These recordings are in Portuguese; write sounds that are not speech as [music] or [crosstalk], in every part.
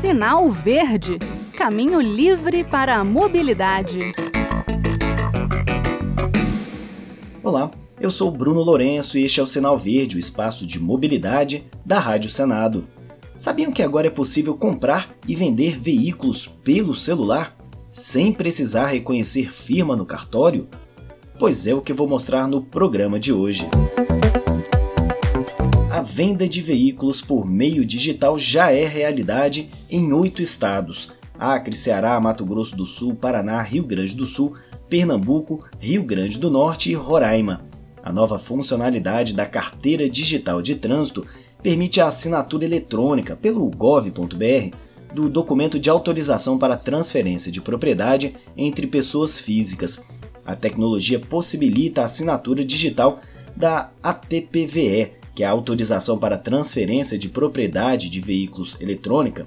Sinal Verde Caminho livre para a mobilidade. Olá, eu sou Bruno Lourenço e este é o Sinal Verde, o espaço de mobilidade da Rádio Senado. Sabiam que agora é possível comprar e vender veículos pelo celular sem precisar reconhecer firma no cartório? Pois é o que vou mostrar no programa de hoje. A venda de veículos por meio digital já é realidade em oito estados: Acre, Ceará, Mato Grosso do Sul, Paraná, Rio Grande do Sul, Pernambuco, Rio Grande do Norte e Roraima. A nova funcionalidade da Carteira Digital de Trânsito permite a assinatura eletrônica pelo gov.br do documento de autorização para transferência de propriedade entre pessoas físicas. A tecnologia possibilita a assinatura digital da ATPVE, que é a autorização para transferência de propriedade de veículos eletrônica,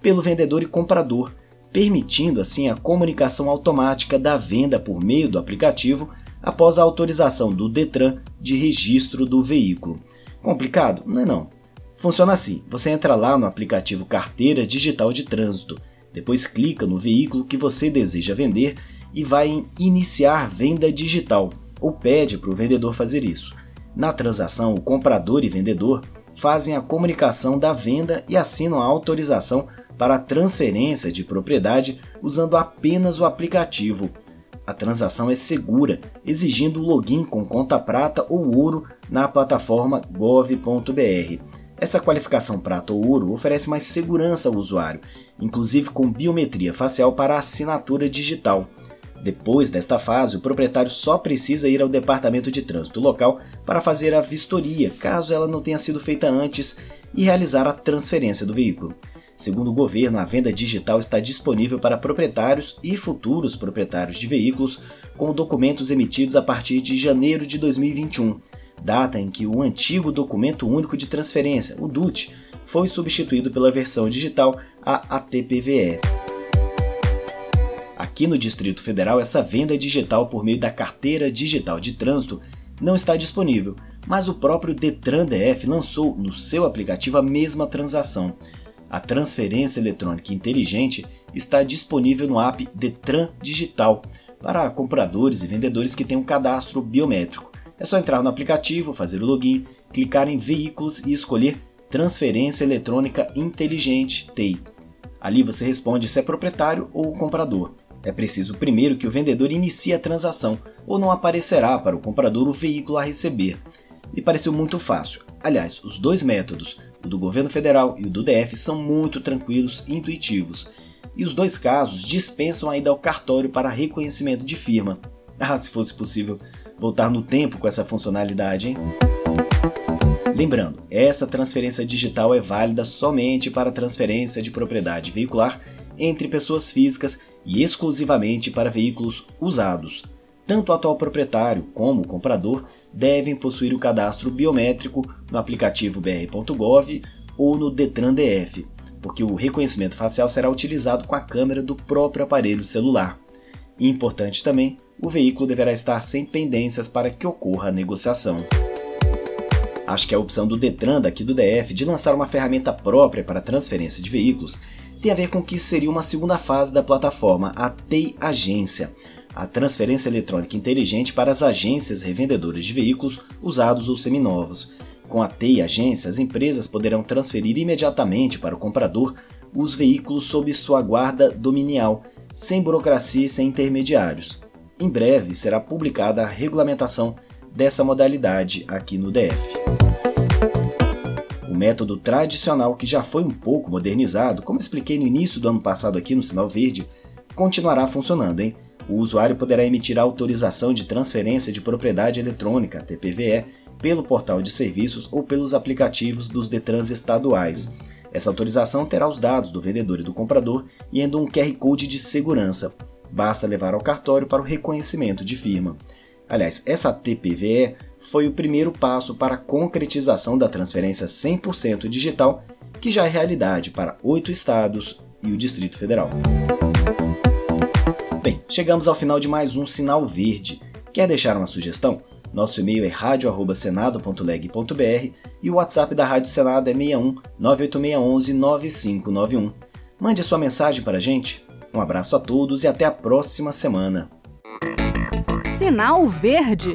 pelo vendedor e comprador, permitindo assim a comunicação automática da venda por meio do aplicativo após a autorização do Detran de registro do veículo. Complicado? Não é não. Funciona assim: você entra lá no aplicativo Carteira Digital de Trânsito, depois clica no veículo que você deseja vender e vai em Iniciar Venda Digital, ou pede para o vendedor fazer isso. Na transação, o comprador e vendedor fazem a comunicação da venda e assinam a autorização para a transferência de propriedade usando apenas o aplicativo. A transação é segura, exigindo login com conta prata ou ouro na plataforma gov.br. Essa qualificação prata ou ouro oferece mais segurança ao usuário, inclusive com biometria facial para assinatura digital. Depois desta fase, o proprietário só precisa ir ao departamento de trânsito local para fazer a vistoria, caso ela não tenha sido feita antes, e realizar a transferência do veículo. Segundo o governo, a venda digital está disponível para proprietários e futuros proprietários de veículos com documentos emitidos a partir de janeiro de 2021, data em que o antigo Documento Único de Transferência, o DUT, foi substituído pela versão digital, a ATPVE. Aqui no Distrito Federal, essa venda digital por meio da Carteira Digital de Trânsito não está disponível, mas o próprio Detran DF lançou no seu aplicativo a mesma transação. A transferência eletrônica inteligente está disponível no app Detran Digital para compradores e vendedores que têm um cadastro biométrico. É só entrar no aplicativo, fazer o login, clicar em Veículos e escolher Transferência Eletrônica Inteligente TEI. Ali você responde se é proprietário ou comprador. É preciso primeiro que o vendedor inicie a transação, ou não aparecerá para o comprador o veículo a receber. Me pareceu muito fácil. Aliás, os dois métodos, o do governo federal e o do DF são muito tranquilos e intuitivos, e os dois casos dispensam a ida ao cartório para reconhecimento de firma. [laughs] Ah, se fosse possível voltar no tempo com essa funcionalidade, hein? Lembrando, essa transferência digital é válida somente para transferência de propriedade veicular entre pessoas físicas e exclusivamente para veículos usados. Tanto o atual proprietário como o comprador devem possuir o cadastro biométrico no aplicativo br.gov ou no Detran DF, porque o reconhecimento facial será utilizado com a câmera do próprio aparelho celular. E importante também, o veículo deverá estar sem pendências para que ocorra a negociação. Acho que a opção do Detran daqui do DF de lançar uma ferramenta própria para transferência de veículos tem a ver com que seria uma segunda fase da plataforma, a TEI Agência, a transferência eletrônica inteligente para as agências revendedoras de veículos usados ou seminovos. Com a TEI Agência, as empresas poderão transferir imediatamente para o comprador os veículos sob sua guarda dominial, sem burocracia e sem intermediários. Em breve será publicada a regulamentação dessa modalidade aqui no DF. Método tradicional, que já foi um pouco modernizado, como expliquei no início do ano passado aqui no Sinal Verde, continuará funcionando, hein? o usuário poderá emitir a autorização de transferência de propriedade eletrônica, TPVE, pelo portal de serviços ou pelos aplicativos dos Detrans estaduais. Essa autorização terá os dados do vendedor e do comprador e ainda um QR Code de segurança. Basta levar ao cartório para o reconhecimento de firma. Aliás, essa TPVE foi o primeiro passo para a concretização da transferência 100% digital, que já é realidade para oito estados e o Distrito Federal. Bem, chegamos ao final de mais um Sinal Verde. Quer deixar uma sugestão? Nosso e-mail é radio.senado.leg.br e o WhatsApp da Rádio Senado é 61 98611 9591. Mande sua mensagem para a gente. Um abraço a todos e até a próxima semana. Sinal Verde